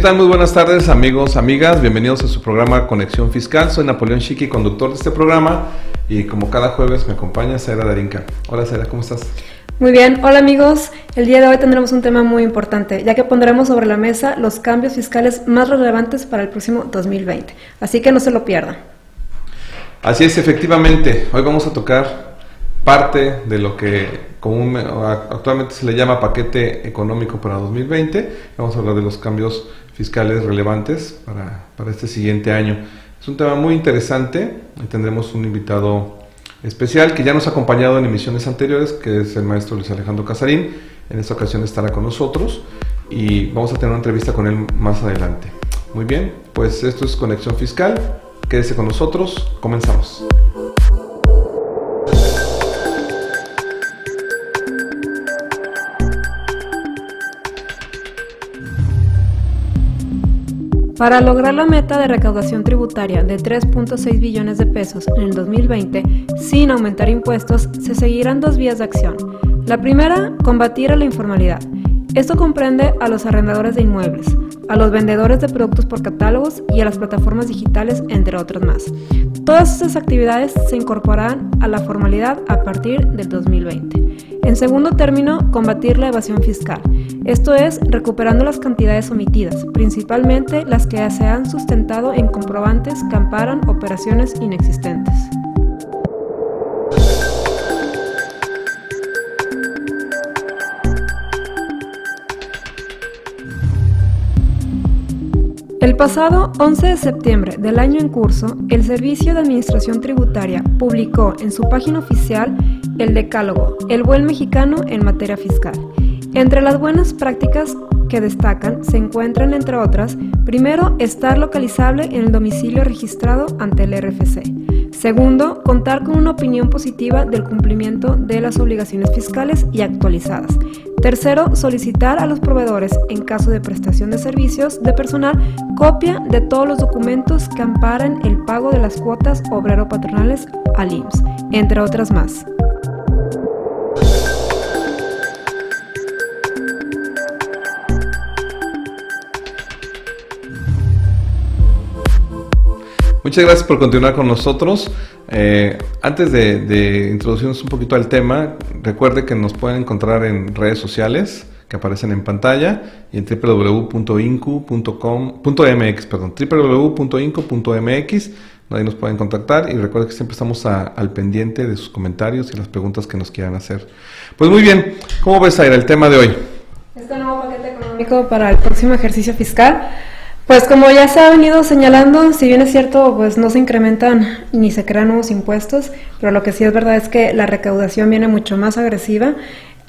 ¿Qué tal? Muy buenas tardes amigos, amigas, bienvenidos a su programa Conexión Fiscal. Soy Napoleón Chiqui, conductor de este programa y como cada jueves me acompaña Sara Darinka. Hola Sara, ¿cómo estás? Muy bien, hola amigos. El día de hoy tendremos un tema muy importante, ya que pondremos sobre la mesa los cambios fiscales más relevantes para el próximo 2020. Así que no se lo pierdan. Así es, efectivamente. Hoy vamos a tocar parte de lo que común, actualmente se le llama paquete económico para 2020. Vamos a hablar de los cambios fiscales relevantes para, para este siguiente año. Es un tema muy interesante y tendremos un invitado especial que ya nos ha acompañado en emisiones anteriores, que es el maestro Luis Alejandro Casarín. En esta ocasión estará con nosotros y vamos a tener una entrevista con él más adelante. Muy bien, pues esto es Conexión Fiscal. Quédese con nosotros, comenzamos. Para lograr la meta de recaudación tributaria de 3.6 billones de pesos en el 2020, sin aumentar impuestos, se seguirán dos vías de acción. La primera, combatir a la informalidad. Esto comprende a los arrendadores de inmuebles, a los vendedores de productos por catálogos y a las plataformas digitales, entre otras más. Todas estas actividades se incorporarán a la formalidad a partir del 2020. En segundo término, combatir la evasión fiscal. Esto es, recuperando las cantidades omitidas, principalmente las que se han sustentado en comprobantes que amparan operaciones inexistentes. El pasado 11 de septiembre del año en curso, el Servicio de Administración Tributaria publicó en su página oficial el Decálogo, el buen mexicano en materia fiscal. Entre las buenas prácticas que destacan se encuentran, entre otras, primero, estar localizable en el domicilio registrado ante el RFC. Segundo, contar con una opinión positiva del cumplimiento de las obligaciones fiscales y actualizadas. Tercero, solicitar a los proveedores, en caso de prestación de servicios de personal, copia de todos los documentos que amparan el pago de las cuotas obrero-patronales al IMSS, entre otras más. Muchas gracias por continuar con nosotros. Eh, antes de, introducirnos un poquito al tema, recuerde que nos pueden encontrar en redes sociales que aparecen en pantalla y en www.incu.com.mx, perdón, www.incu.mx, ahí nos pueden contactar y recuerde que siempre estamos al pendiente de sus comentarios y las preguntas que nos quieran hacer. Pues muy bien, ¿cómo ves, Aira, el tema de hoy? Este nuevo paquete económico para el próximo ejercicio fiscal Pues como ya se ha venido señalando, si bien es cierto, pues no se incrementan ni se crean nuevos impuestos, pero lo que sí es verdad es que la recaudación viene mucho más agresiva.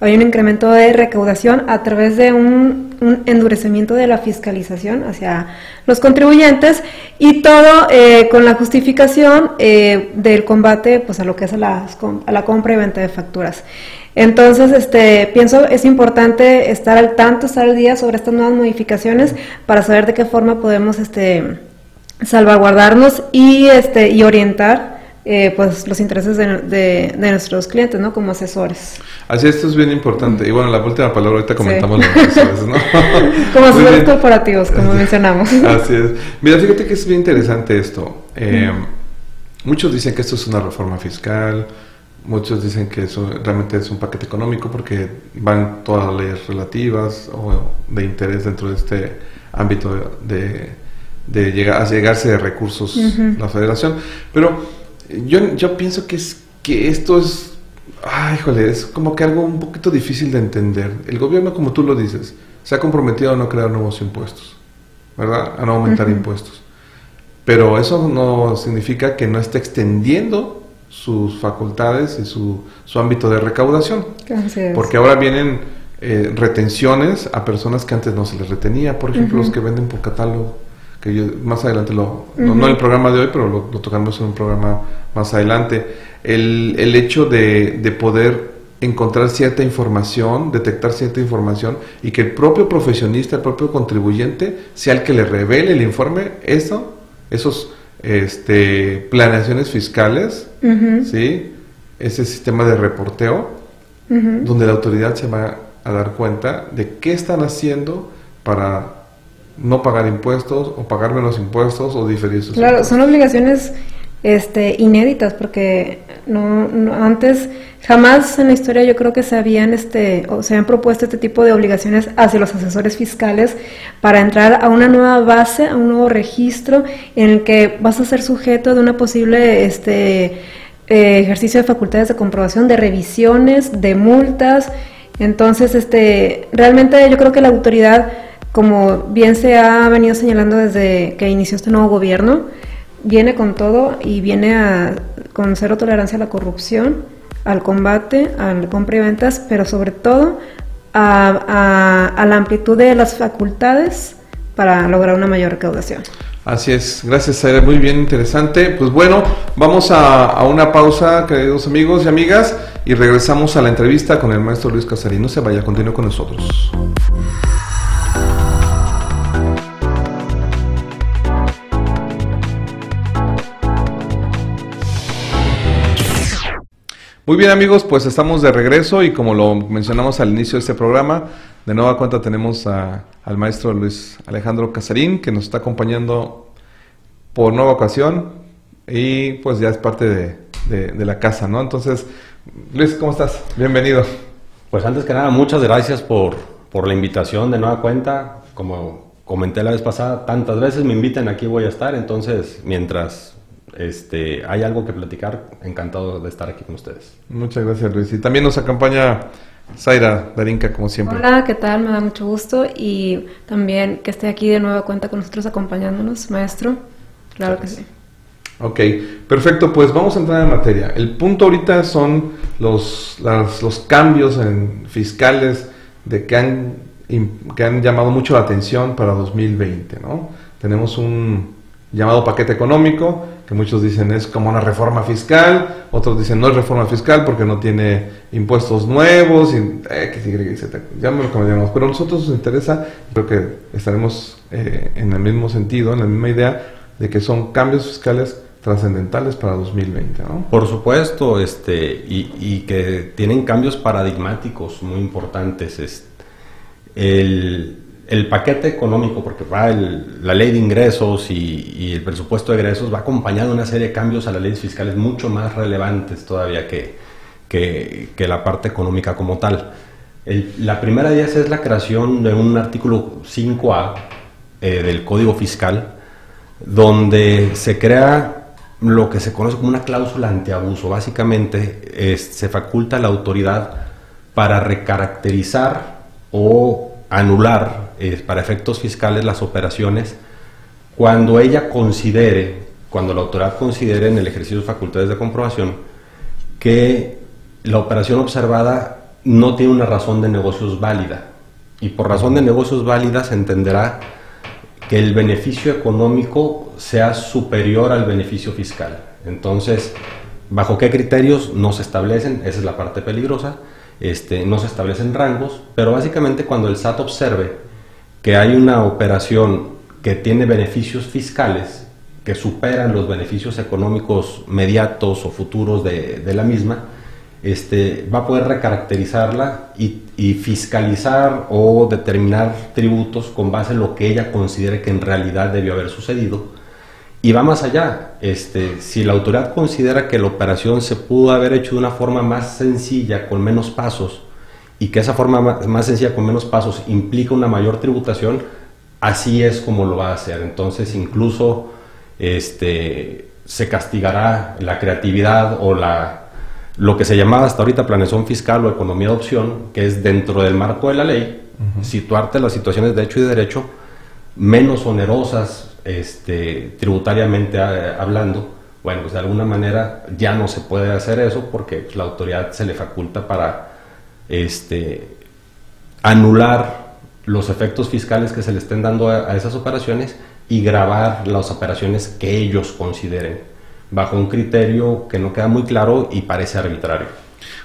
Hay un incremento de recaudación a través de un, endurecimiento de la fiscalización hacia los contribuyentes y todo eh, con la justificación eh, del combate pues, a lo que es a la compra y venta de facturas. Entonces, este, pienso es importante estar al tanto, estar al día sobre estas nuevas modificaciones para saber de qué forma podemos, este, salvaguardarnos y, este, y orientar eh, pues los intereses de, nuestros clientes, ¿no? Como asesores. Así esto es bien importante. Y bueno, la última palabra ahorita comentamos los asesores, ¿no? como asesores corporativos, como mencionamos. Así es. Mira, fíjate que es bien interesante esto. Eh, muchos dicen que esto es una reforma fiscal, Muchos dicen que eso realmente es un paquete económico porque van todas las leyes relativas o de interés dentro de este ámbito de, de, llegar, a llegarse de recursos la federación. Pero yo, yo pienso que, es, que esto es, ay, híjole, es como que algo un poquito difícil de entender. El gobierno, como tú lo dices, se ha comprometido a no crear nuevos impuestos, ¿verdad? A no aumentar impuestos. Pero eso no significa que no esté extendiendo sus facultades y su, su ámbito de recaudación. Porque ahora vienen eh, retenciones a personas que antes no se les retenía, por ejemplo, los que venden por catálogo, que yo más adelante lo, no, en el programa de hoy, pero lo, tocamos en un programa más adelante, el, el hecho de, de poder encontrar cierta información, detectar cierta información y que el propio profesionista, el propio contribuyente sea el que le revele el informe, eso, esos este, planeaciones fiscales, ¿sí? ese sistema de reporteo, donde la autoridad se va a dar cuenta de qué están haciendo para no pagar impuestos o pagar menos impuestos o diferir sus Claro, son obligaciones este, inéditas porque no, antes jamás en la historia yo creo que se habían este o se habían propuesto este tipo de obligaciones hacia los asesores fiscales para entrar a una nueva base, a un nuevo registro en el que vas a ser sujeto de una posible este eh, ejercicio de facultades de comprobación, de revisiones, de multas. Entonces, este realmente yo creo que la autoridad como bien se ha venido señalando desde que inició este nuevo gobierno, viene con todo y viene a, con cero tolerancia a la corrupción, al combate, al compra y ventas, pero sobre todo a, la amplitud de las facultades para lograr una mayor recaudación. Así es, gracias Aire, muy bien, interesante. Pues bueno, vamos a, a, una pausa, queridos amigos y amigas, y regresamos a la entrevista con el maestro Luis Casarín. No se vaya, continúe con nosotros. Muy bien amigos, pues estamos de regreso y como lo mencionamos al inicio de este programa, de nueva cuenta tenemos al maestro Luis Alejandro Casarín que nos está acompañando por nueva ocasión y pues ya es parte de, la casa, ¿no? Entonces, Luis, ¿cómo estás? Bienvenido. Pues antes que nada, muchas gracias por, por la invitación de nueva cuenta. Como comenté la vez pasada, tantas veces me invitan, aquí voy a estar, entonces mientras este, hay algo que platicar, encantado de estar aquí con ustedes. Muchas gracias Luis. Y también nos acompaña Zaira Darinka, como siempre. Hola, ¿qué tal? Me da mucho gusto y también que esté aquí de nueva cuenta con nosotros acompañándonos, maestro. Claro que sí. Ok, perfecto, pues vamos a entrar en materia. El punto ahorita son los, los cambios en fiscales de que han, que han llamado mucho la atención para 2020, ¿no? Tenemos un llamado paquete económico, que muchos dicen es como una reforma fiscal, otros dicen no es reforma fiscal porque no tiene impuestos nuevos, y, eh, que ya me lo cambiamos. Pero a nosotros nos interesa, creo que estaremos eh, en el mismo sentido, en la misma idea, de que son cambios fiscales trascendentales para 2020, ¿no? Por supuesto, este, y, y, que tienen cambios paradigmáticos muy importantes. Es, el, el paquete económico, porque va la ley de ingresos y, el presupuesto de egresos, va acompañado de una serie de cambios a las leyes fiscales mucho más relevantes todavía que, que, la parte económica como tal. la primera de ellas es la creación de un artículo 5A eh, del Código Fiscal, donde se crea lo que se conoce como una cláusula antiabuso. Básicamente se faculta la autoridad para recaracterizar o anular para efectos fiscales las operaciones cuando ella considere, cuando la autoridad considere en el ejercicio de facultades de comprobación que la operación observada no tiene una razón de negocios válida. Y por razón de negocios válida se entenderá que el beneficio económico sea superior al beneficio fiscal. Entonces, ¿bajo qué criterios no se establecen? Esa es la parte peligrosa. Este, no se establecen rangos, pero básicamente cuando el SAT observe que hay una operación que tiene beneficios fiscales que superan los beneficios económicos mediatos o futuros de, la misma, este, va a poder recaracterizarla y, y, fiscalizar o determinar tributos con base en lo que ella considere que en realidad debió haber sucedido. Y va más allá, este, si la autoridad considera que la operación se pudo haber hecho de una forma más sencilla, con menos pasos, y que esa forma más sencilla, con menos pasos, implica una mayor tributación, así es como lo va a hacer. Entonces, incluso este, se castigará la creatividad o la, lo que se llamaba hasta ahorita planeación fiscal o economía de opción, que es dentro del marco de la ley, situarte las situaciones de hecho y de derecho menos onerosas este, tributariamente eh, hablando. Bueno, pues de alguna manera ya no se puede hacer eso porque pues, la autoridad se le faculta para este, anular los efectos fiscales que se le estén dando a esas operaciones y grabar las operaciones que ellos consideren, bajo un criterio que no queda muy claro y parece arbitrario.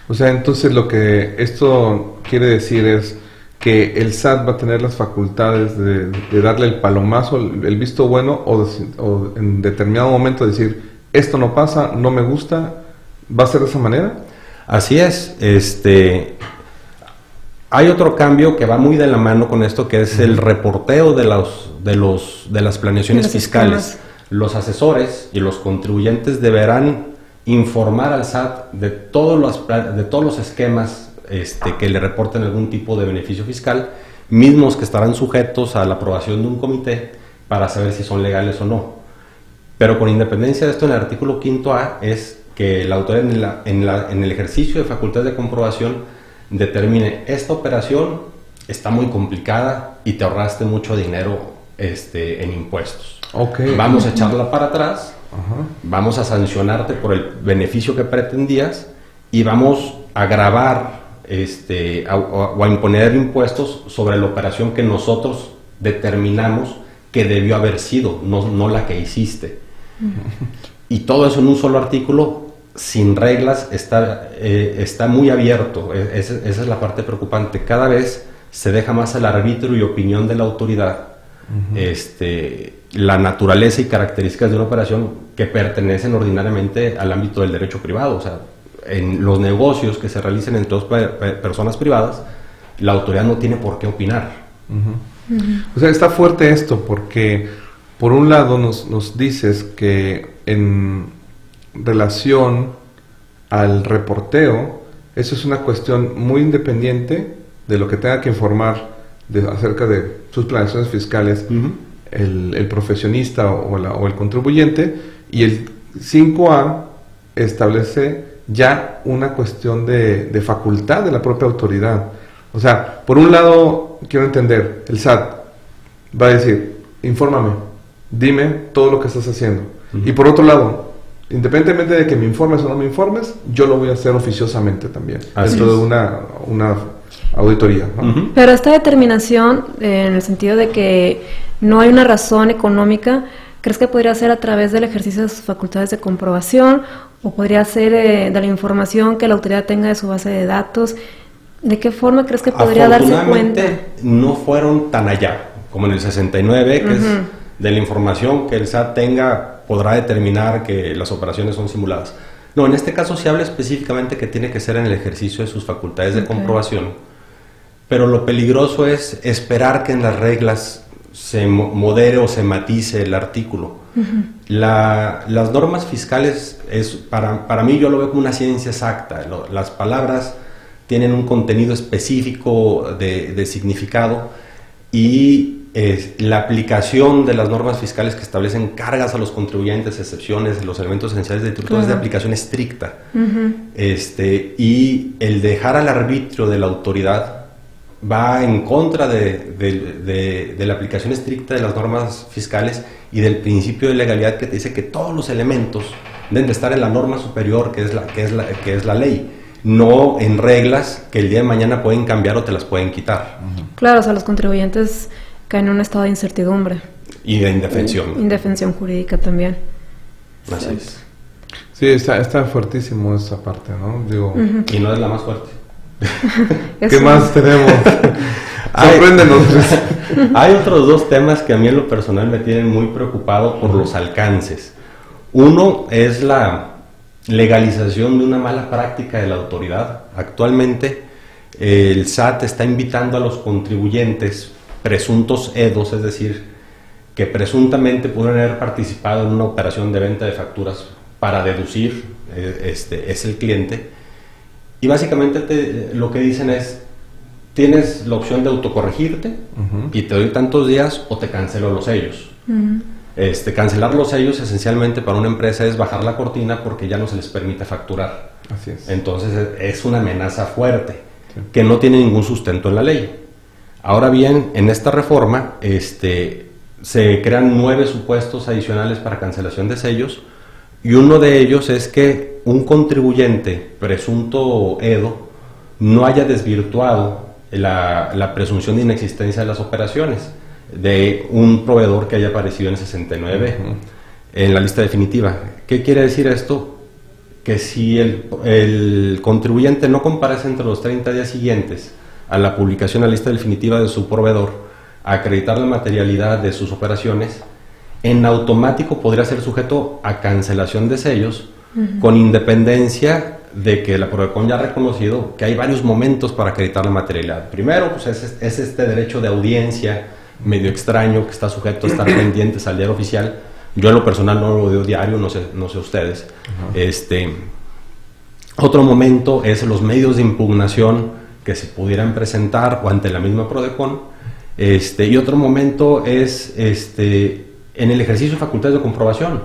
O sea, entonces lo que esto quiere decir es que el SAT va a tener las facultades de, darle el palomazo, el, visto bueno, o, en determinado momento decir, esto no pasa, no me gusta, ¿va a ser de esa manera? Así es, este, hay otro cambio que va muy de la mano con esto, que es el reporteo de, los, de, los, de las planeaciones fiscales. Los asesores y los contribuyentes deberán informar al SAT de todos los, de todos los esquemas este, que le reporten algún tipo de beneficio fiscal, mismos que estarán sujetos a la aprobación de un comité para saber si son legales o no. Pero con independencia de esto, en el artículo 5A es que la autoridad en, en el ejercicio de facultades de comprobación determine esta operación está muy complicada y te ahorraste mucho dinero este, en impuestos. Okay. Vamos a echarla para atrás, vamos a sancionarte por el beneficio que pretendías y vamos a grabar este, o a imponer impuestos sobre la operación que nosotros determinamos que debió haber sido, no, no la que hiciste. Y todo eso en un solo artículo sin reglas está, eh, está muy abierto. E, esa, es la parte preocupante. Cada vez se deja más al arbitrio y opinión de la autoridad este, la naturaleza y características de una operación que pertenecen ordinariamente al ámbito del derecho privado. O sea, en los negocios que se realicen entre dos personas privadas, la autoridad no tiene por qué opinar. O sea, está fuerte esto porque, por un lado, nos, nos dices que en relación al reporteo, eso es una cuestión muy independiente de lo que tenga que informar de, acerca de sus planeaciones fiscales el, profesionista o, el contribuyente. Y el 5A establece ya una cuestión de, de, facultad de la propia autoridad. O sea, por un lado, quiero entender, el SAT va a decir, infórmame, dime todo lo que estás haciendo. Y por otro lado, Independientemente de que me informes o no me informes, yo lo voy a hacer oficiosamente también, dentro de una, una auditoría. Pero esta determinación, en el sentido de que no hay una razón económica, ¿crees que podría ser a través del ejercicio de sus facultades de comprobación o podría ser eh, de la información que la autoridad tenga de su base de datos? ¿De qué forma crees que podría darse cuenta? No fueron tan allá, como en el 69, que es de la información que el SAT tenga podrá determinar que las operaciones son simuladas. No, en este caso se habla específicamente que tiene que ser en el ejercicio de sus facultades de comprobación, pero lo peligroso es esperar que en las reglas se modere o se matice el artículo. las normas fiscales, es, para, para, mí yo lo veo como una ciencia exacta. las palabras tienen un contenido específico de, de significado y la aplicación de las normas fiscales que establecen cargas a los contribuyentes, excepciones, los elementos esenciales de tributo es de aplicación estricta. este, y el dejar al arbitrio de la autoridad va en contra de, de, de, la aplicación estricta de las normas fiscales y del principio de legalidad que te dice que todos los elementos deben de estar en la norma superior que es la, que es la, que es la ley, no en reglas que el día de mañana pueden cambiar o te las pueden quitar. Claro, o sea, los contribuyentes caen en un estado de incertidumbre. Y de indefensión. Indefensión jurídica también. Así es. Sí, está, está fuertísimo esa parte, ¿no? Digo, Y no es la más fuerte. ¿Qué más tenemos? Sorpréndenos. Hay otros dos temas que a mí en lo personal me tienen muy preocupado por los alcances. Uno es la legalización de una mala práctica de la autoridad. Actualmente el SAT está invitando a los contribuyentes presuntos EDOS, es decir, que presuntamente pudieron haber participado en una operación de venta de facturas para deducir, eh, este, es el cliente. Y básicamente lo que dicen es, tienes la opción de autocorregirte y te doy tantos días o te cancelo los sellos. este, cancelar los sellos esencialmente para una empresa es bajar la cortina porque ya no se les permite facturar. Así es. Entonces es una amenaza fuerte que no tiene ningún sustento en la ley. Ahora bien, en esta reforma este, se crean nueve supuestos adicionales para cancelación de sellos y uno de ellos es que un contribuyente presunto EDO no haya desvirtuado la, presunción de inexistencia de las operaciones de un proveedor que haya aparecido en 69 en la lista definitiva. ¿Qué quiere decir esto? Que si el, el, contribuyente no comparece entre los 30 días siguientes a la publicación la lista definitiva de su proveedor a acreditar la materialidad de sus operaciones, en automático podría ser sujeto a cancelación de sellos con independencia de que la Prodecon ya ha reconocido que hay varios momentos para acreditar la materialidad. Primero, pues es, este derecho de audiencia medio extraño que está sujeto a estar pendientes al diario oficial. Yo en lo personal no lo veo diario, no sé, no sé ustedes. este, otro momento es los medios de impugnación que se pudieran presentar o ante la misma Prodecon. Este, y otro momento es este, en el ejercicio de facultades de comprobación,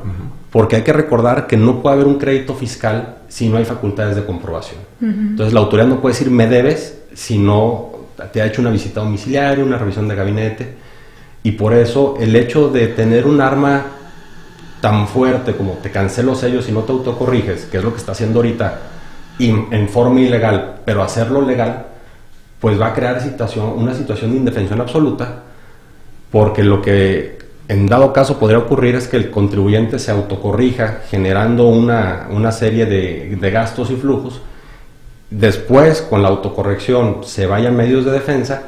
porque hay que recordar que no puede haber un crédito fiscal si no hay facultades de comprobación. Entonces la autoridad no puede decir me debes si no te ha hecho una visita domiciliaria, una revisión de gabinete, y por eso el hecho de tener un arma tan fuerte como te cancelo sellos y no te autocorriges, que es lo que está haciendo ahorita, en forma ilegal, pero hacerlo legal, pues va a crear una situación de indefensión absoluta, porque lo que en dado caso podría ocurrir es que el contribuyente se autocorrija generando una, una serie de, de, gastos y flujos. Después, con la autocorrección, se vayan medios de defensa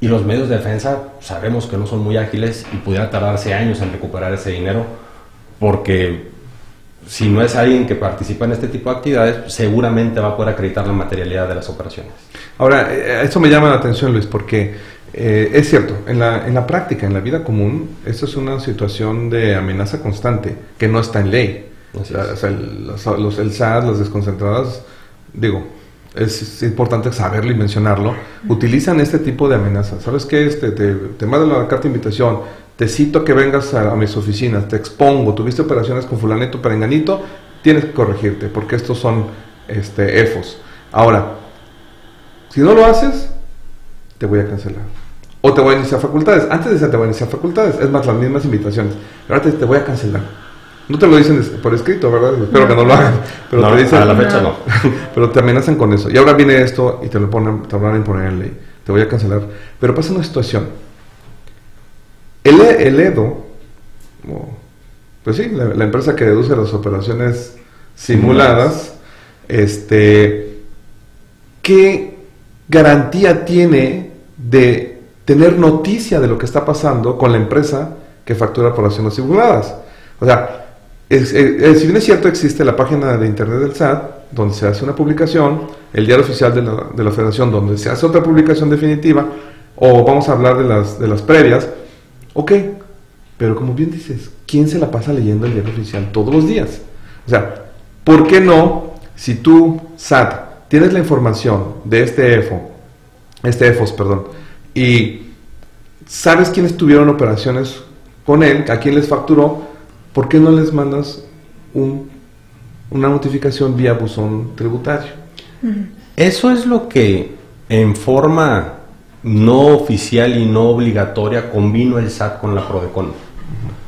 y los medios de defensa sabemos que no son muy ágiles y pudiera tardarse años en recuperar ese dinero porque si no es alguien que participa en este tipo de actividades, seguramente va a poder acreditar la materialidad de las operaciones. Ahora, eh, eso me llama la atención, Luis, porque eh, es cierto, en la, en la práctica, en la vida común, esto es una situación de amenaza constante que no está en ley. O sea, el, los, el SAT, las desconcentradas, digo, es, importante saberlo y mencionarlo, utilizan este tipo de amenazas. ¿Sabes qué? Este, te, te la carta de invitación, te cito que vengas a, mis oficinas, te expongo, tuviste operaciones con fulanito, perenganito, tienes que corregirte, porque estos son este, EFOS. Ahora, si no lo haces, te voy a cancelar. O te voy a iniciar facultades. Antes de te voy a iniciar facultades. Es más, las mismas invitaciones. Ahora te, te voy a cancelar. No te lo dicen por escrito, ¿verdad? Espero que no lo hagan. Pero te dicen, a la fecha no. pero te amenazan con eso. Y ahora viene esto y te lo ponen, te van a imponer en ley. Te voy a cancelar. Pero pasa una situación. El, el EDO, pues sí, la, empresa que deduce las operaciones simuladas, este, ¿qué garantía tiene de tener noticia de lo que está pasando con la empresa que factura por simuladas. O sea, si bien es cierto, existe la página de internet del SAT, donde se hace una publicación, el diario oficial de la, de la federación, donde se hace otra publicación definitiva, o vamos a hablar de las, de las previas, ok, pero como bien dices, ¿quién se la pasa leyendo el diario oficial todos los días? O sea, ¿por qué no, si tú, SAT, tienes la información de este EFO, este EFOS, perdón, y sabes quiénes tuvieron operaciones con él, a quién les facturó, ¿por qué no les mandas un, una notificación vía buzón tributario? Eso es lo que en forma no oficial y no obligatoria convino el SAT con la Prodecon.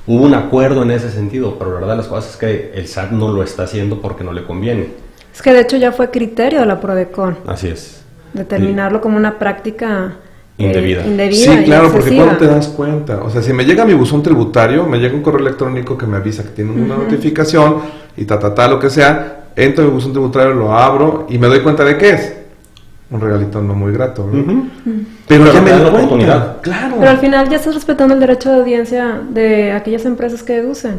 Hubo un acuerdo en ese sentido, pero la verdad las cosas es que el SAT no lo está haciendo porque no le conviene. Es que de hecho ya fue criterio de la Prodecon. Así es. Determinarlo como una práctica eh, Indebida. indebida Sí, claro, porque cuando te das cuenta, o sea, si me llega mi buzón tributario, me llega un correo electrónico que me avisa que tiene una notificación y ta, ta, ta, lo que sea, entro en mi buzón tributario, lo abro y me doy cuenta de qué es. Un regalito no muy grato, ¿verdad? Ujú. Pero, Pero ya me di oportunidad. Claro. Pero al final ya estás respetando el derecho de audiencia de aquellas empresas que deducen,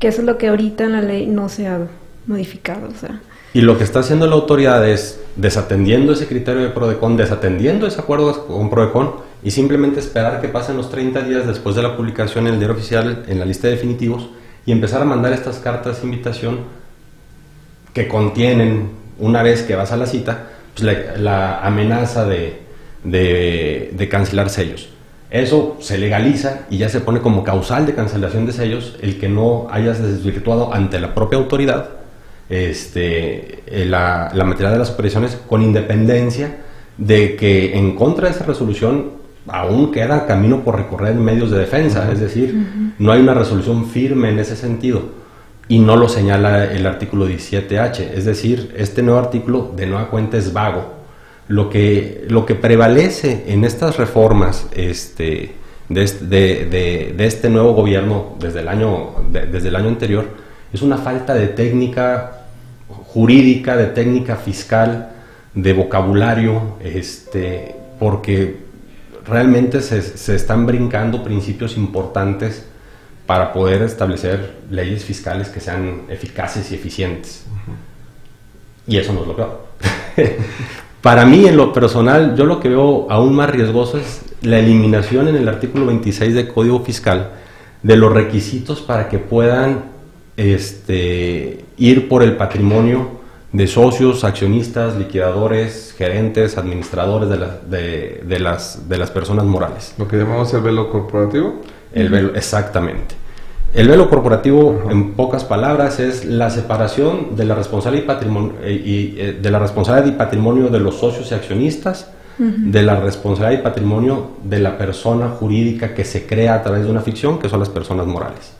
que eso es lo que ahorita en la ley no se ha modificado. O sea, Y lo que está haciendo la autoridad es desatendiendo ese criterio de Prodecon, desatendiendo ese acuerdo con Prodecon y simplemente esperar que pasen los 30 días después de la publicación en el diario oficial en la lista de definitivos y empezar a mandar estas cartas de invitación que contienen, una vez que vas a la cita, pues la, la amenaza de, de- de cancelar sellos. Eso se legaliza y ya se pone como causal de cancelación de sellos el que no hayas desvirtuado ante la propia autoridad este, eh, la, la material de las operaciones con independencia de que en contra de esa resolución aún queda camino por recorrer en medios de defensa, es decir, no hay una resolución firme en ese sentido y no lo señala el artículo 17H, es decir, este nuevo artículo de nueva cuenta es vago. Lo que, lo que prevalece en estas reformas este, de, este, de- de- de este nuevo gobierno desde el, año, de- desde el año anterior es una falta de técnica jurídica, de técnica fiscal, de vocabulario, este, porque realmente se, se están brincando principios importantes para poder establecer leyes fiscales que sean eficaces y eficientes. Y eso no es lo que Para mí, en lo personal, yo lo que veo aún más riesgoso es la eliminación en el artículo 26 del Código Fiscal de los requisitos para que puedan este, ir por el patrimonio de socios, accionistas, liquidadores, gerentes, administradores de, la- de las, de las personas morales. Lo que llamamos el velo corporativo. El velo, exactamente. El velo corporativo, en pocas palabras, es la separación de la responsabilidad y patrimonio, eh, y, eh, de la responsabilidad y patrimonio de los socios y accionistas, de la responsabilidad y patrimonio de la persona jurídica que se crea a través de una ficción, que son las personas morales.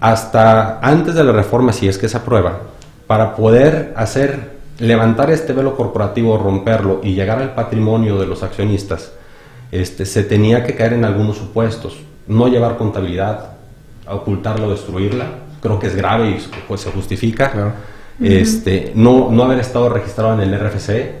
Hasta antes de la reforma, si es que se aprueba, para poder hacer levantar este velo corporativo, romperlo y llegar al patrimonio de los accionistas, este, se tenía que caer en algunos supuestos, no llevar contabilidad, ocultarla o destruirla, creo que es grave y pues, se justifica, Claro. este, no, no haber estado registrado en el RFC,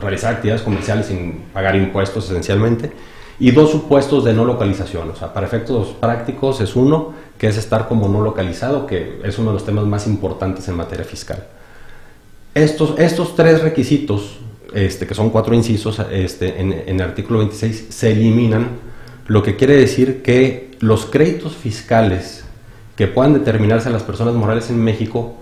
realizar actividades comerciales sin pagar impuestos esencialmente, y dos supuestos de no localización, o sea, para efectos prácticos es uno, que es estar como no localizado, que es uno de los temas más importantes en materia fiscal. Estos, estos tres requisitos, este, que son cuatro incisos este, en, en el artículo 26, se eliminan, lo que quiere decir que los créditos fiscales que puedan determinarse a las personas morales en México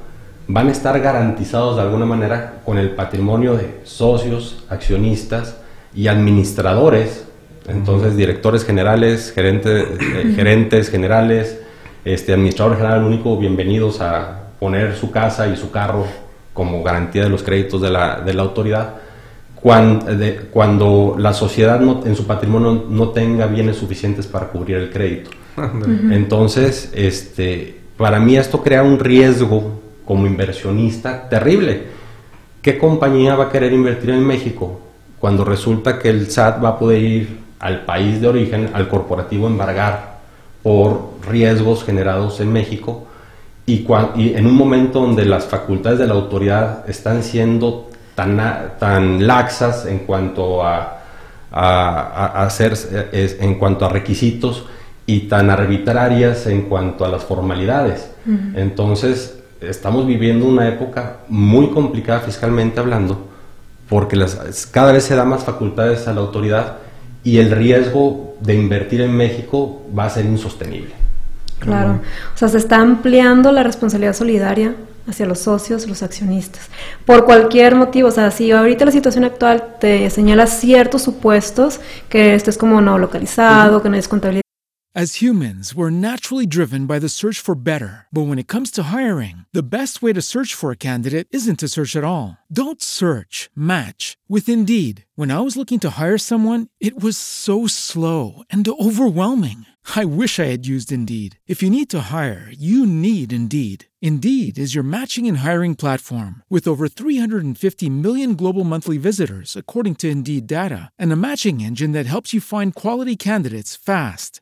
van a estar garantizados de alguna manera con el patrimonio de socios, accionistas y administradores, entonces directores generales, gerentes, eh, gerentes generales, este administrador general único, bienvenidos a poner su casa y su carro como garantía de los créditos de la, de la autoridad. Cuando, de- cuando la sociedad no- en su patrimonio no tenga bienes suficientes para cubrir el crédito. Entonces, este, para mí esto crea un riesgo como inversionista terrible. ¿Qué compañía va a querer invertir en México cuando resulta que el SAT va a poder ir al país de origen, al corporativo, embargar por riesgos generados en México? Y, cua- y en un momento donde las facultades de la autoridad están siendo tan, tan laxas en cuanto a, a- hacer, es- en cuanto a requisitos y tan arbitrarias en cuanto a las formalidades. Entonces, estamos viviendo una época muy complicada fiscalmente hablando, porque las, cada vez se da más facultades a la autoridad y el riesgo de invertir en México va a ser insostenible. Claro. O sea, se está ampliando la responsabilidad solidaria hacia los socios, los accionistas. Por cualquier motivo, o sea, si ahorita la situación actual te señala ciertos supuestos, que estés como no localizado, que no es contabilidad, As humans, we're naturally driven by the search for better. But when it comes to hiring, the best way to search for a candidate isn't to search at all. Don't search, match with Indeed. When I was looking to hire someone, it was so slow and overwhelming. I wish I had used Indeed. If you need to hire, you need Indeed. Indeed is your matching and hiring platform with over 350 million global monthly visitors, according to Indeed data, and a matching engine that helps you find quality candidates fast.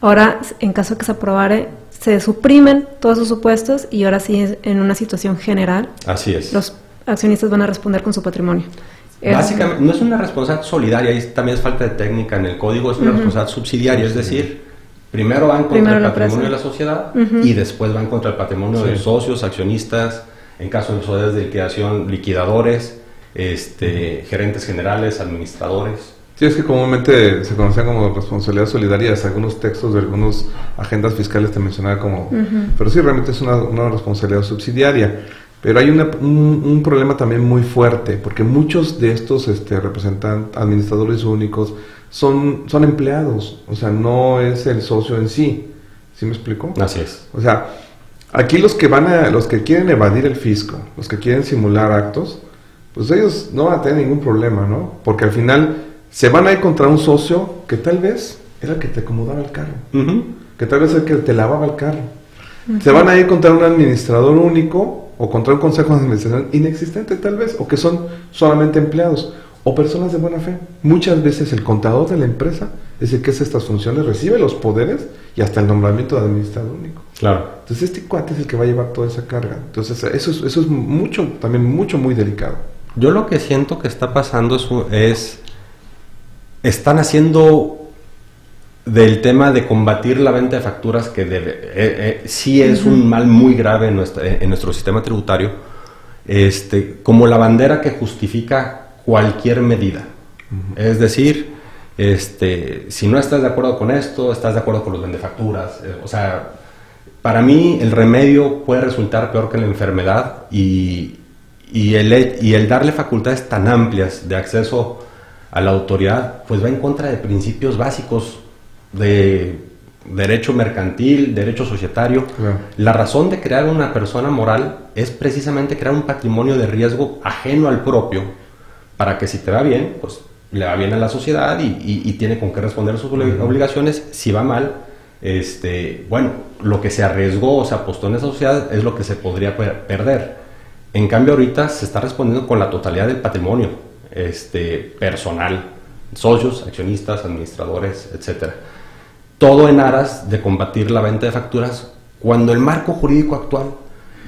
Ahora, en caso de que se aprobare, se suprimen todos esos supuestos y ahora sí, en una situación general, Así es. los accionistas van a responder con su patrimonio. Básicamente, no es una responsabilidad solidaria, ahí también es falta de técnica en el código, es una responsabilidad subsidiaria, es decir, primero van contra Primero el patrimonio de la sociedad y después van contra el patrimonio de socios, accionistas, en caso de sociedades de liquidación, liquidadores, este, gerentes generales, administradores. Sí, es que comúnmente se conocían como responsabilidad solidaria, hasta algunos textos de algunas agendas fiscales te mencionaba como... Pero sí, realmente es una, una responsabilidad subsidiaria. Pero hay una- un, un problema también muy fuerte, porque muchos de estos este, representantes, administradores únicos, son, son empleados, o sea, no es el socio en sí. ¿Sí me explico? Así es. O sea, aquí los que van a, los que quieren evadir el fisco, los que quieren simular actos, pues ellos no van a tener ningún problema, ¿no? Porque al final se van a ir contra un socio que tal vez era el que te acomodaba el carro, que tal vez era el que te lavaba el carro. Se van a ir contra un administrador único o contra un consejo de administración inexistente tal vez, o que son solamente empleados o personas de buena fe. Muchas veces el contador de la empresa es el que hace estas funciones, recibe los poderes y hasta el nombramiento de administrador único. Claro. Entonces este cuate es el que va a llevar toda esa carga. Entonces eso es, eso es mucho, también mucho, muy delicado. Yo lo que siento que está pasando es- están haciendo del tema de combatir la venta de facturas que debe, eh, eh, sí es un mal muy grave en, en nuestro sistema tributario, este, como la bandera que justifica cualquier medida. Es decir, este, si no estás de acuerdo con esto, estás de acuerdo con los vendefacturas. eh, o sea, para mí el remedio puede resultar peor que la enfermedad y, y el, y el darle facultades tan amplias de acceso a la autoridad, pues va en contra de principios básicos de derecho mercantil, derecho societario. Claro. La razón de crear una persona moral es precisamente crear un patrimonio de riesgo ajeno al propio, para que si te va bien, pues le va bien a la sociedad y, y- y tiene con qué responder sus obli- obligaciones. Si va mal, este, bueno, lo que se arriesgó o se apostó en esa sociedad es lo que se podría per- perder. En cambio, ahorita se está respondiendo con la totalidad del patrimonio este, personal, socios, accionistas, administradores, etcétera. Todo en aras de combatir la venta de facturas, cuando el marco jurídico actual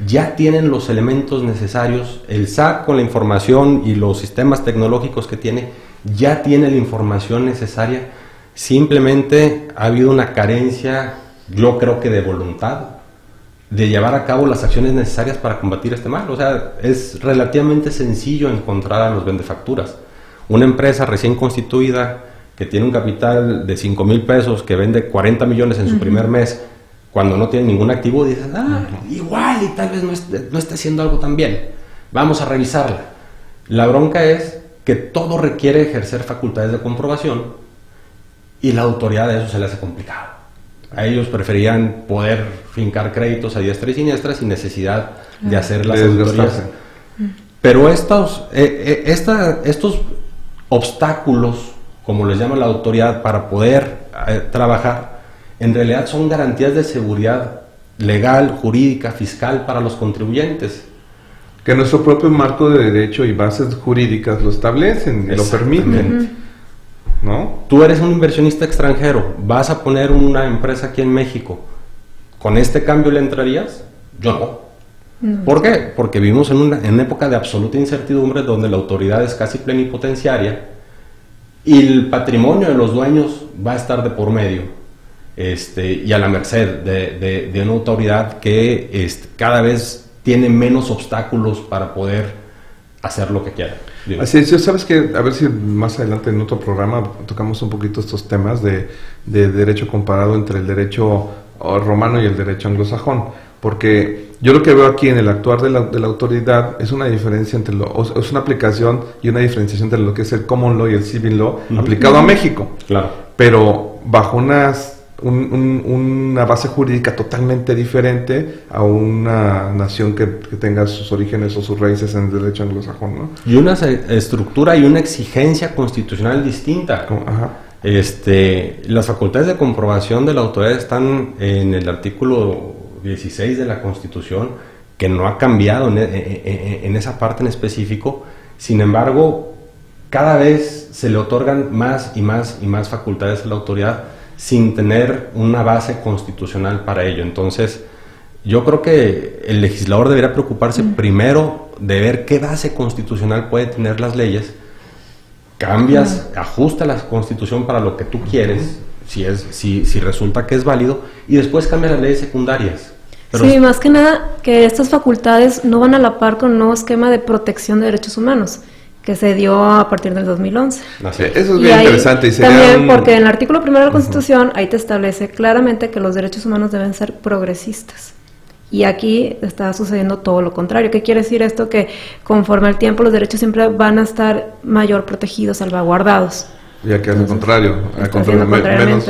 ya tienen los elementos necesarios, el SAT con la información y los sistemas tecnológicos que tiene, ya tiene la información necesaria, simplemente ha habido una carencia, yo creo que de voluntad, de llevar a cabo las acciones necesarias para combatir este mal. O sea, es relativamente sencillo encontrar a los vendefacturas. Una empresa recién constituida que tiene un capital de 5 mil pesos, que vende 40 millones en su primer mes, cuando no tiene ningún activo, dices, ah, igual y tal vez no esté, no esté haciendo algo tan bien. Vamos a revisarla. La bronca es que todo requiere ejercer facultades de comprobación y la autoridad de eso se le hace complicado. A ellos preferían poder fincar créditos a diestra y siniestra sin necesidad de hacer las auditorías. desgastarse. Pero estos, eh, eh, esta- estos obstáculos, como les llama la autoridad, para poder eh, trabajar, en realidad son garantías de seguridad legal, jurídica, fiscal para los contribuyentes. Que nuestro propio marco de derecho y bases jurídicas lo establecen y lo permiten. ¿No? Tú eres un inversionista extranjero, vas a poner una empresa aquí en México. ¿Con este cambio le entrarías? Yo no. ¿Por qué? Porque vivimos en una, en una época de absoluta incertidumbre donde la autoridad es casi plenipotenciaria y el patrimonio de los dueños va a estar de por medio. este, y a la merced de, de, una autoridad que este, cada vez tiene menos obstáculos para poder hacer lo que quiera. Así es, sabes que a ver si más adelante en otro programa tocamos un poquito estos temas de, de derecho comparado entre el derecho romano y el derecho anglosajón, porque yo lo que veo aquí en el actuar de la, de la autoridad es una diferencia entre lo, es una aplicación y una diferenciación entre lo que es el common law y el civil law aplicado a México. Claro. Pero bajo unas una base jurídica totalmente diferente a una nación que, tenga sus orígenes o sus raíces en el derecho anglosajón. ¿no? Y una estructura y una exigencia constitucional distinta. Este, las facultades de comprobación de la autoridad están en el artículo 16 de la Constitución, que no ha cambiado en, en esa parte en específico. Sin embargo, cada vez se le otorgan más y más y más facultades a la autoridad sin tener una base constitucional para ello. Entonces, yo creo que el legislador debería preocuparse primero de ver qué base constitucional puede tener las leyes, cambias, ajusta la constitución para lo que tú quieres, si, es, si, si resulta que es válido, y después cambia las leyes secundarias. sí, más que nada que estas facultades no van a la par con un nuevo esquema de protección de derechos humanos que se dio a partir del 2011. Eso es bien interesante. Y también porque en el artículo primero de la Constitución ahí te establece claramente que los derechos humanos deben ser progresistas. Y aquí está sucediendo todo lo contrario. ¿Qué quiere decir esto? Que conforme al tiempo los derechos siempre van a estar mayor protegidos, salvaguardados. Ya que es lo contrario, al menos,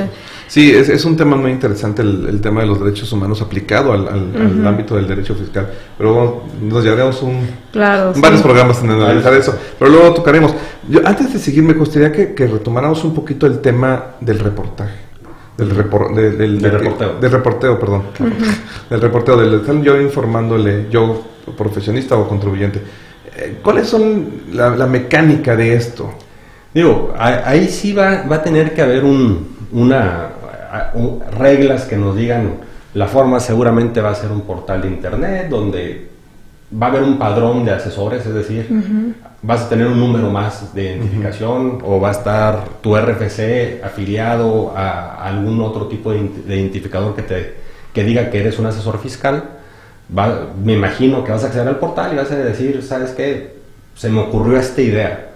Sí, es, es, un tema muy interesante el, tema de los derechos humanos aplicado al, al, ámbito del derecho fiscal. Pero bueno, nos llevaremos un, varios programas en analizar eso. Pero luego tocaremos. Yo, antes de seguir, me gustaría que, retomáramos un poquito el tema del reportaje. Del, del, reporteo. del reporteo, perdón. Del reporteo, del yo informándole, yo profesionista o contribuyente. Eh, ¿Cuáles son la, la mecánica de esto? Digo, ahí sí va, va a tener que haber un, una reglas que nos digan la forma seguramente va a ser un portal de internet donde va a haber un padrón de asesores, es decir, vas a tener un número más de identificación o va a estar tu RFC afiliado a algún otro tipo de, identificador que te que diga que eres un asesor fiscal. me imagino que vas a acceder al portal y vas a decir, ¿sabes qué? Se me ocurrió esta idea.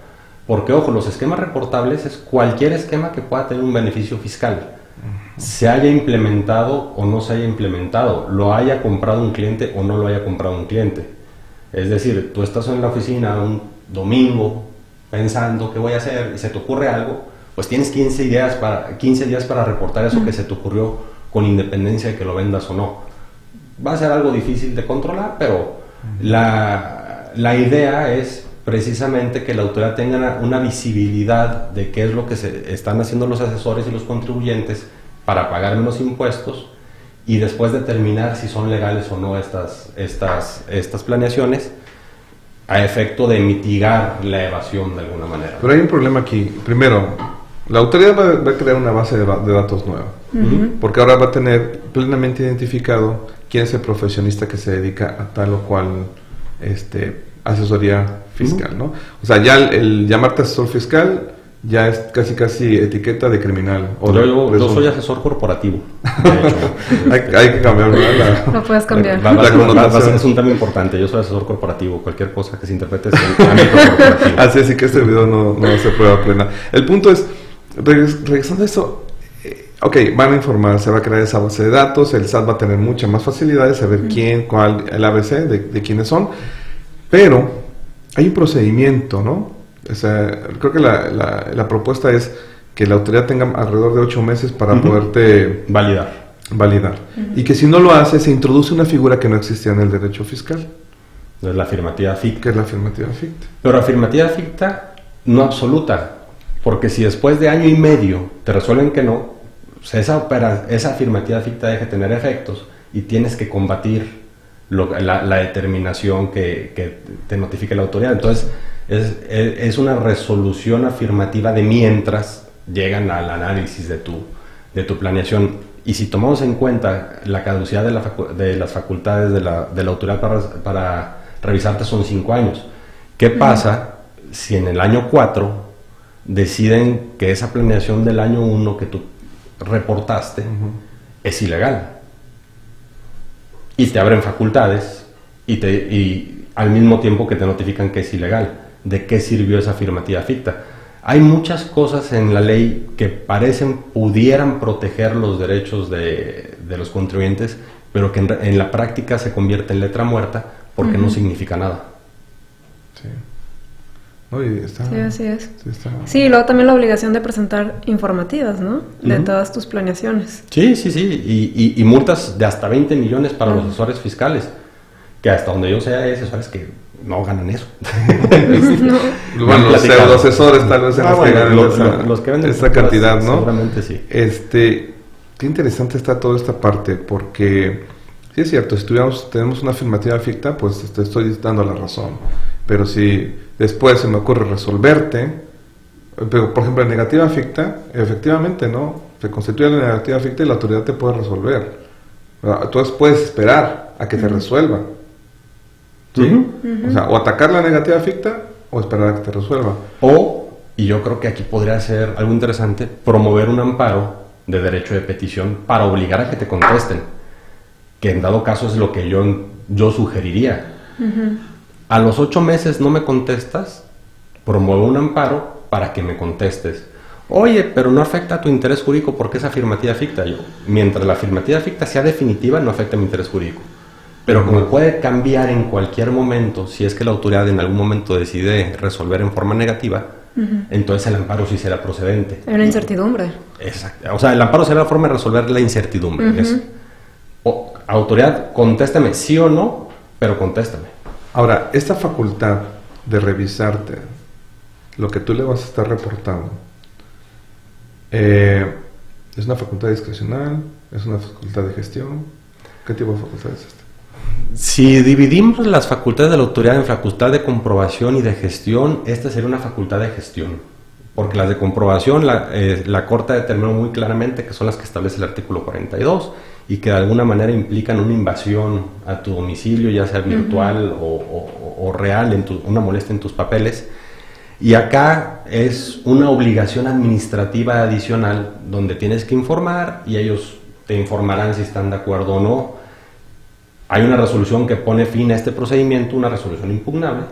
Porque, ojo, los esquemas reportables es cualquier esquema que pueda tener un beneficio fiscal se haya implementado o no se haya implementado, lo haya comprado un cliente o no lo haya comprado un cliente. Es decir, tú estás en la oficina un domingo pensando qué voy a hacer y se te ocurre algo, pues tienes 15 días para, 15 días para reportar eso que se te ocurrió con independencia de que lo vendas o no. Va a ser algo difícil de controlar, pero la, la idea es precisamente que la autoridad tenga una, visibilidad de qué es lo que se están haciendo los asesores y los contribuyentes para pagar menos impuestos y después determinar si son legales o no estas, estas, estas planeaciones a efecto de mitigar la evasión de alguna manera. Pero hay un problema aquí. Primero, la autoridad va, a crear una base de, datos nueva, porque ahora va a tener plenamente identificado quién es el profesionista que se dedica a tal o cual este, asesoría fiscal, ¿no? O sea, ya el llamarte asesor fiscal ya es casi casi etiqueta de criminal. O yo, soy asesor corporativo. hay, que cambiarlo. no puedes cambiar. es un tema importante. Yo soy asesor corporativo. Cualquier cosa que se interprete es corporativo. Así, así que este video no, no se prueba plena. El punto es, regresando a eso, eh, ok, van a informar, se va a crear esa base de datos, el SAT va a tener mucha más facilidad de saber quién, cuál, el ABC, de, de quiénes son, pero hay un procedimiento, ¿no? creo que la, la, propuesta es que la autoridad tenga alrededor de ocho meses para poderte validar. validar. Y que si no lo hace, se introduce una figura que no existía en el derecho fiscal. Es la afirmativa ficta. Que es la afirmativa ficta. Pero afirmativa ficta no absoluta. Porque si después de año y medio te resuelven que no, esa, opera, esa afirmativa ficta deja de tener efectos y tienes que combatir la, determinación que, que te notifique la autoridad. Entonces, es, es, una resolución afirmativa de mientras llegan al análisis de tu, de tu planeación. Y si tomamos en cuenta la caducidad de, la de las facultades de la, de la autoridad para, para, revisarte son cinco años, ¿qué pasa si en el año 4 deciden que esa planeación del año 1 que tú reportaste es ilegal. Y te abren facultades y, te, y al mismo tiempo que te notifican que es ilegal. ¿De qué sirvió esa afirmativa ficta? Hay muchas cosas en la ley que parecen, pudieran proteger los derechos de, de los contribuyentes, pero que en, la práctica se convierte en letra muerta porque no significa nada. Sí. Sí, así es. Sí, y luego también la obligación de presentar informativas, ¿no? De todas tus planeaciones. Sí, sí, sí. Y, y, multas de hasta 20 millones para los asesores fiscales. Que hasta donde yo sé hay asesores que no ganan eso. Bueno, los asesores tal vez ah, los, que venden esa cantidad, ¿no? Seguramente sí. Este, qué interesante está toda esta parte, porque sí es cierto, si tenemos una afirmativa ficta, pues te estoy dando la razón. Pero si después se me ocurre resolverte, pero por ejemplo, la negativa ficta, efectivamente, ¿no? Se constituye la negativa ficta y la autoridad te puede resolver. Entonces puedes esperar a que te resuelva. ¿Sí? O sea, o atacar la negativa ficta o esperar a que te resuelva. O, y yo creo que aquí podría ser algo interesante, promover un amparo de derecho de petición para obligar a que te contesten. Que en dado caso es lo que yo, yo sugeriría. A los ocho meses no me contestas, promueve un amparo para que me contestes. Oye, pero no afecta a tu interés jurídico porque es afirmativa ficta. Yo, mientras la afirmativa ficta sea definitiva, no afecta a mi interés jurídico. Pero como puede cambiar en cualquier momento, si es que la autoridad en algún momento decide resolver en forma negativa, entonces el amparo sí será procedente. Una incertidumbre. Exacto. O sea, el amparo será la forma de resolver la incertidumbre. autoridad, contéstame sí o no, pero contéstame. Ahora, esta facultad de revisarte lo que tú le vas a estar reportando, eh, ¿es una facultad discrecional? ¿Es una facultad de gestión? ¿Qué tipo de facultad es esta? Si dividimos las facultades de la autoridad en facultad de comprobación y de gestión, esta sería una facultad de gestión. Porque las de comprobación, la, eh, la Corte determinó muy claramente que son las que establece el artículo 42 y que de alguna manera implican una invasión a tu domicilio, ya sea virtual o, real, en una molestia en tus papeles. Y acá es una obligación administrativa adicional donde tienes que informar y ellos te informarán si están de acuerdo o no hay una resolución que pone fin a este procedimiento, una resolución impugnable,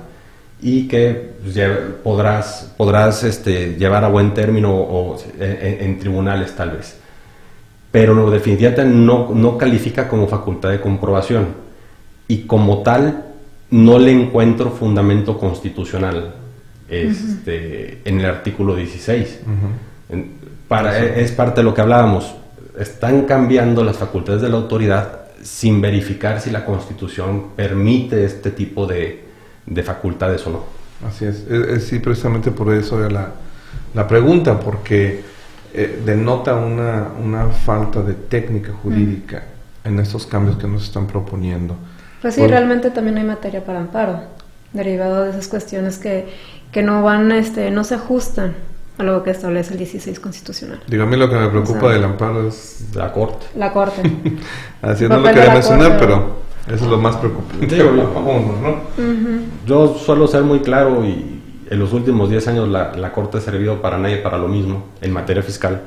y que pues, podrás, podrás este, llevar a buen término o, en, tribunales tal vez. Pero definitivamente no, no califica como facultad de comprobación y como tal no le encuentro fundamento constitucional este, en el artículo 16. para, es parte de lo que hablábamos. Están cambiando las facultades de la autoridad sin verificar si la Constitución permite este tipo de, facultades o no. Así es. sí, precisamente por eso era la, pregunta, porque eh, denota una, falta de técnica jurídica en estos cambios que nos están proponiendo. Pues sí, realmente también hay materia para amparo, derivado de esas cuestiones que, que no van, este, no se ajustan a lo que establece el 16 constitucional. Digo, a mí lo que me preocupa del amparo es la Corte. La Corte. Así no lo quería mencionar, pero eso es lo más preocupante. Yo suelo ser muy claro y en los últimos 10 años la, la, Corte ha servido para nadie para lo mismo en materia fiscal,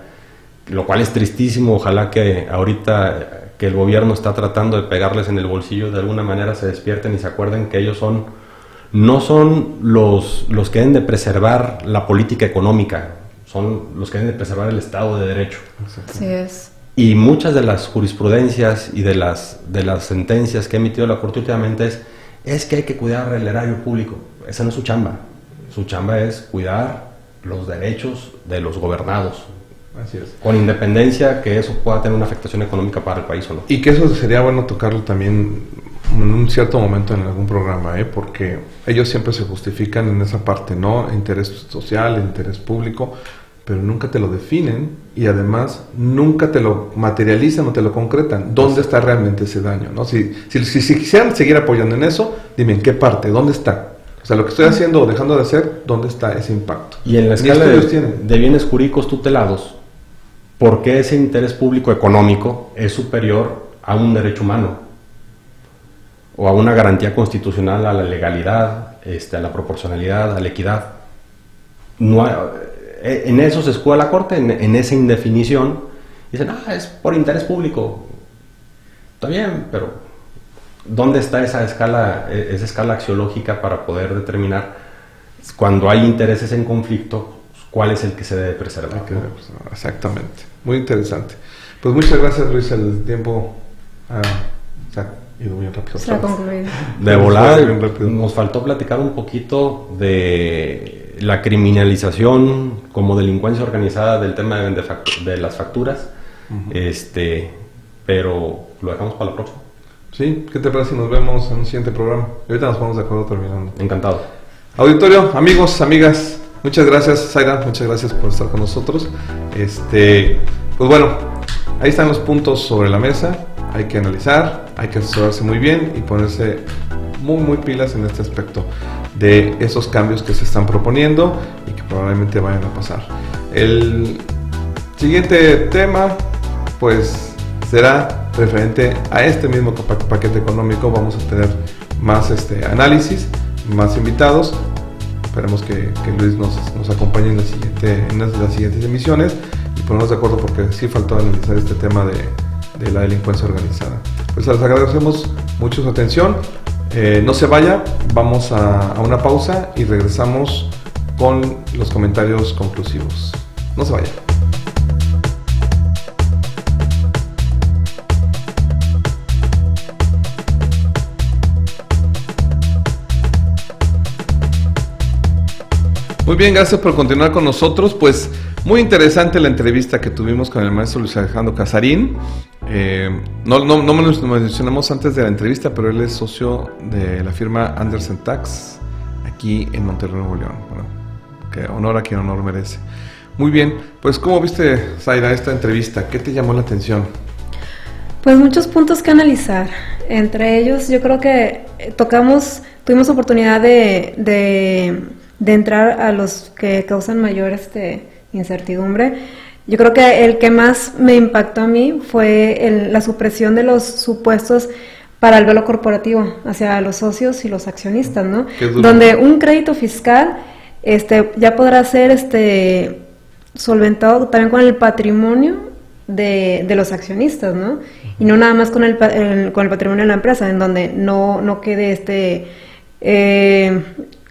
lo cual es tristísimo. Ojalá que ahorita que el gobierno está tratando de pegarles en el bolsillo, de alguna manera se despierten y se acuerden que ellos son no son los, los que deben de preservar la política económica, son los que deben de preservar el Estado de Derecho. Así es. Y muchas de las jurisprudencias y de las, de las sentencias que ha emitido la Corte últimamente es, es que hay que cuidar el erario público. Esa no es su chamba. Su chamba es cuidar los derechos de los gobernados. Así es. Con independencia que eso pueda tener una afectación económica para el país o no. Y que eso sería bueno tocarlo también en un cierto momento en algún programa, ¿eh? porque ellos siempre se justifican en esa parte, ¿no? Interés social, interés público, pero nunca te lo definen y además nunca te lo materializan o te lo concretan. ¿Dónde está realmente ese daño? ¿no? Si, si, si, quisieran seguir apoyando en eso, dime en qué parte, ¿dónde está? O sea, lo que estoy haciendo o dejando de hacer, ¿dónde está ese impacto? Y en la escala de, de, bienes jurídicos tutelados, ¿por qué ese interés público económico es superior a un derecho humano? o a una garantía constitucional a la legalidad, este, a la proporcionalidad, a la equidad. No eh, en eso se escuda la Corte, en, esa indefinición, Dicen, ah, es por interés público. Está bien, pero ¿dónde está esa escala, e-, esa escala axiológica para poder determinar cuando hay intereses en conflicto, cuál es el que se debe preservar? Exactamente. Muy interesante. Pues muchas gracias, Luis. El tiempo ha ido muy rápido. Se ha concluido. De volar, nos faltó platicar un poquito de la criminalización como delincuencia organizada del tema de, de las facturas. este, pero lo dejamos para la próxima. Sí, ¿qué te parece si nos vemos en un siguiente programa? Y ahorita nos ponemos de acuerdo terminando. Encantado. Auditorio, amigos, amigas, muchas gracias, Zaira, muchas gracias por estar con nosotros. Este, pues bueno, ahí están los puntos sobre la mesa. Hay que analizar, hay que asesorarse muy bien y ponerse muy, muy pilas en este aspecto de esos cambios que se están proponiendo y que probablemente vayan a pasar. El siguiente tema, pues será referente a este mismo paquete económico. Vamos a tener más este análisis, más invitados. Esperemos que, Luis nos, acompañe en, la siguiente, en las siguientes emisiones y ponernos de acuerdo porque sí faltó analizar este tema de, la delincuencia organizada. Pues les agradecemos mucho su atención. Eh, no se vaya, vamos a una pausa y regresamos con los comentarios conclusivos. No se vaya. Muy bien, gracias por continuar con nosotros. Pues muy interesante la entrevista que tuvimos con el maestro Luis Alejandro Casarín. Eh, no, no, no mencionamos antes de la entrevista, pero él es socio de la firma Anderson Tax aquí en Monterrey, Nuevo León. Que honor a quien honor merece. Muy bien, pues ¿cómo viste, Zaira, esta entrevista? ¿Qué te llamó la atención? Pues muchos puntos que analizar. Entre ellos, yo creo que tocamos, tuvimos oportunidad de entrar a los que causan mayor este, incertidumbre. Yo creo que el que más me impactó a mí fue la supresión de los supuestos para el velo corporativo hacia los socios y los accionistas, ¿no? Donde un crédito fiscal este, ya podrá ser este, solventado también con el patrimonio de, de los accionistas, ¿no? Y no nada más con el, con el patrimonio de la empresa, en donde no, no quede este... Eh,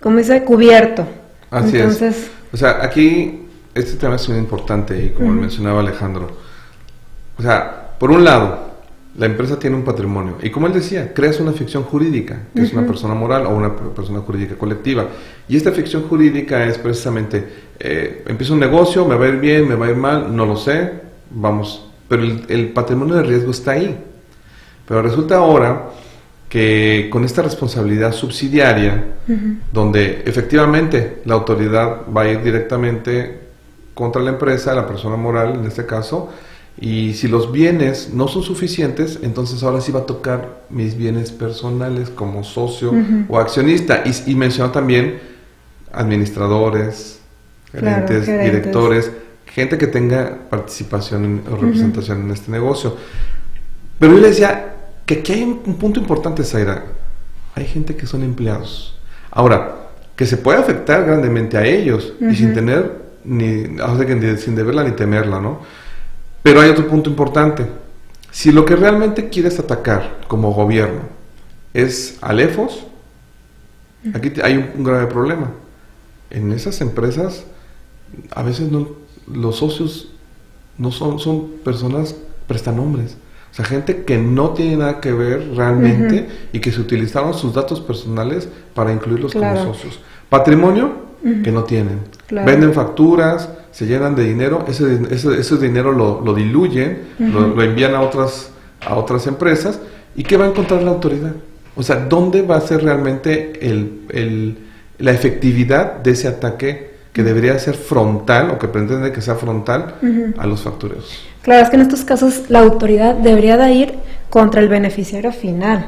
como dice, cubierto. Así es. O sea, aquí este tema es muy importante y como mencionaba Alejandro, o sea, por un lado, la empresa tiene un patrimonio y como él decía, creas una ficción jurídica, que es una persona moral o una persona jurídica colectiva. Y esta ficción jurídica es precisamente, eh, empiezo un negocio, me va a ir bien, me va a ir mal, no lo sé, vamos, pero el patrimonio de riesgo está ahí. Pero resulta ahora que con esta responsabilidad subsidiaria, donde efectivamente la autoridad va a ir directamente contra la empresa, la persona moral en este caso, y si los bienes no son suficientes, entonces ahora sí va a tocar mis bienes personales como socio o accionista. Y, y, mencionó también administradores, gerentes, directores, gente que tenga participación o representación en este negocio. Pero yo le decía, que aquí hay un punto importante, Zaira. Hay gente que son empleados. Ahora, que se puede afectar grandemente a ellos y sin tener ni, sin deberla ni temerla, ¿no? Pero hay otro punto importante. Si lo que realmente quieres atacar como gobierno es a Lefos, aquí hay un, grave problema. En esas empresas, a veces no, los socios no son, son personas prestanombres. O sea, gente que no tiene nada que ver realmente y que se utilizaron sus datos personales para incluirlos como socios. Patrimonio que no tienen. Venden facturas, se llenan de dinero, ese, ese, dinero lo, diluyen, lo, envían a otras, a otras empresas. ¿Y qué va a encontrar la autoridad? O sea, ¿dónde va a ser realmente el, la efectividad de ese ataque que debería ser frontal o que pretende que sea frontal a los factureros? Claro, es que en estos casos la autoridad debería de ir contra el beneficiario final.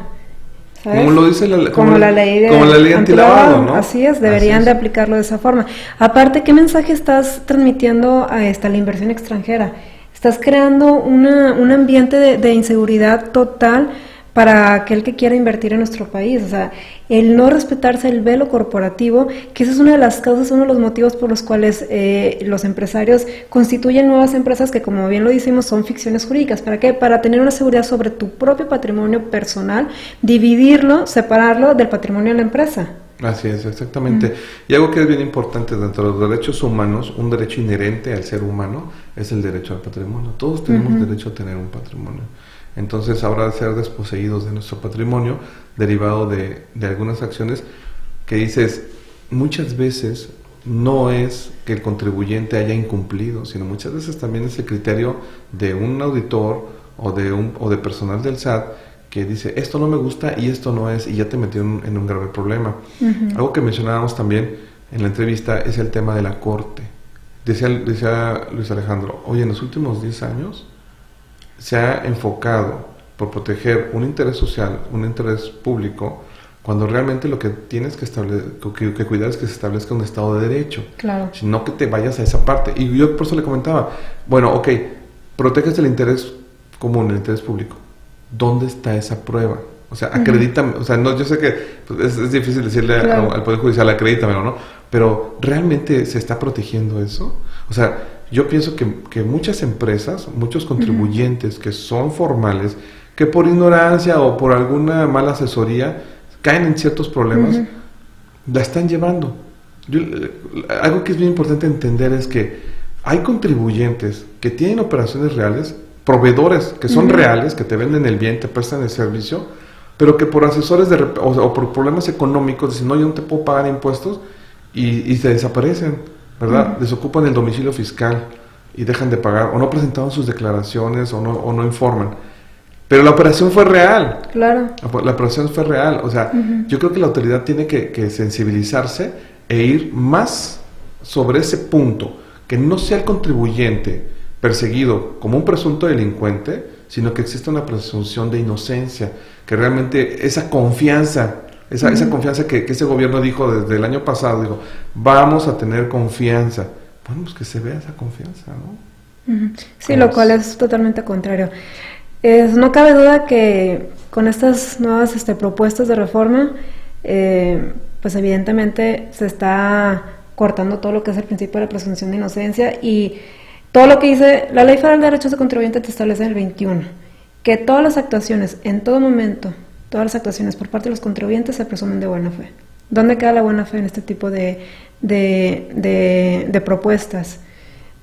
¿sabes? Como lo dice la, como, la ley de como la ley antilavado, ¿no? Así es, deberían de aplicarlo de esa forma. Aparte, ¿qué mensaje estás transmitiendo a esta la inversión extranjera? Estás creando una, un ambiente de, inseguridad total para aquel que quiera invertir en nuestro país. O sea, el no respetarse el velo corporativo, que esa es una de las causas, uno de los motivos por los cuales eh, los empresarios constituyen nuevas empresas que, como bien lo decimos, son ficciones jurídicas. ¿Para qué? Para tener una seguridad sobre tu propio patrimonio personal, dividirlo, separarlo del patrimonio de la empresa. Así es, exactamente. Y algo que es bien importante dentro de los derechos humanos, un derecho inherente al ser humano, es el derecho al patrimonio. Todos tenemos derecho a tener un patrimonio. Entonces, ahora ser desposeídos de nuestro patrimonio, derivado de, de algunas acciones que dices, muchas veces no es que el contribuyente haya incumplido, sino muchas veces también es el criterio de un auditor o de, un, o de personal del SAT que dice, esto no me gusta y esto no es, y ya te metió en, un grave problema. Algo que mencionábamos también en la entrevista es el tema de la corte. Decía, decía Luis Alejandro, oye, en los últimos 10 años se ha enfocado por proteger un interés social, un interés público, cuando realmente lo que tienes que, que, que, cuidar es que se establezca un Estado de Derecho. Claro. Sino que te vayas a esa parte. Y yo por eso le comentaba, bueno, ok, proteges el interés común, el interés público ¿dónde está esa prueba? O sea, acredítame, o sea, no, yo sé que pues, es, difícil decirle al, Poder Judicial, acredítamelo, ¿no? Pero ¿realmente se está protegiendo eso? O sea, yo pienso que, muchas empresas, muchos contribuyentes que son formales, que por ignorancia o por alguna mala asesoría caen en ciertos problemas, la están llevando. algo que es bien importante entender es que hay contribuyentes que tienen operaciones reales proveedores que son reales, que te venden el bien, te prestan el servicio, pero que por asesores de, o, por problemas económicos dicen, no, yo no te puedo pagar impuestos y, se desaparecen, ¿verdad? Desocupan el domicilio fiscal y dejan de pagar, o no presentaron sus declaraciones o no, o no informan. Pero la operación fue real. Claro. La, operación fue real. O sea, yo creo que la autoridad tiene que, que sensibilizarse e ir más sobre ese punto, que no sea el contribuyente perseguido como un presunto delincuente, sino que existe una presunción de inocencia, que realmente esa confianza, esa, esa confianza que, ese gobierno dijo desde el año pasado, dijo, vamos a tener confianza. Bueno, pues que se vea esa confianza, ¿no? Sí, lo cual es totalmente contrario. Es, no cabe duda que con estas nuevas este, propuestas de reforma, eh, pues evidentemente se está cortando todo lo que es el principio de la presunción de inocencia y todo lo que dice la Ley Federal de Derechos de Contribuyente te establece en el 21, que todas las actuaciones, en todo momento, todas las actuaciones por parte de los contribuyentes se presumen de buena fe. ¿Dónde queda la buena fe en este tipo de, de, propuestas?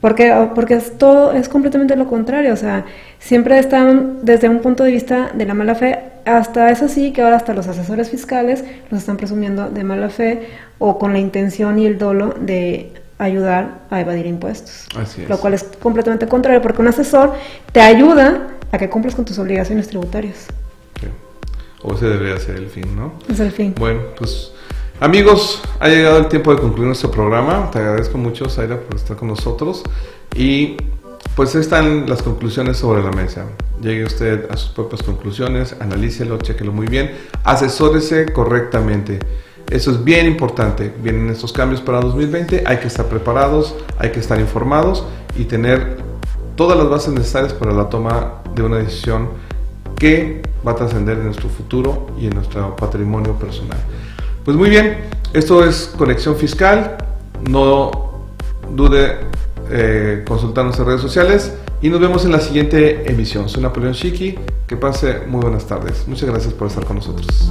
Porque, porque es todo es completamente lo contrario, o sea, siempre están desde un punto de vista de la mala fe, hasta eso sí que ahora hasta los asesores fiscales los están presumiendo de mala fe o con la intención y el dolo de ayudar a evadir impuestos. Lo cual es completamente contrario, porque un asesor te ayuda a que cumplas con tus obligaciones tributarias. O ese debería ser el fin, ¿no? Es el fin. Bueno, pues amigos, ha llegado el tiempo de concluir nuestro programa. Te agradezco mucho, Zaira, por estar con nosotros. Y pues están las conclusiones sobre la mesa. Llegue usted a sus propias conclusiones, analícelo, chequelo muy bien, asesórese correctamente. Eso es bien importante. Vienen estos cambios para 2020, hay que estar preparados, hay que estar informados y tener todas las bases necesarias para la toma de una decisión que va a trascender en nuestro futuro y en nuestro patrimonio personal. Pues muy bien, esto es Conexión Fiscal. No dude eh, consultar nuestras redes sociales y nos vemos en la siguiente emisión. Soy Napoleón Chiqui. Que pase muy buenas tardes. Muchas gracias por estar con nosotros.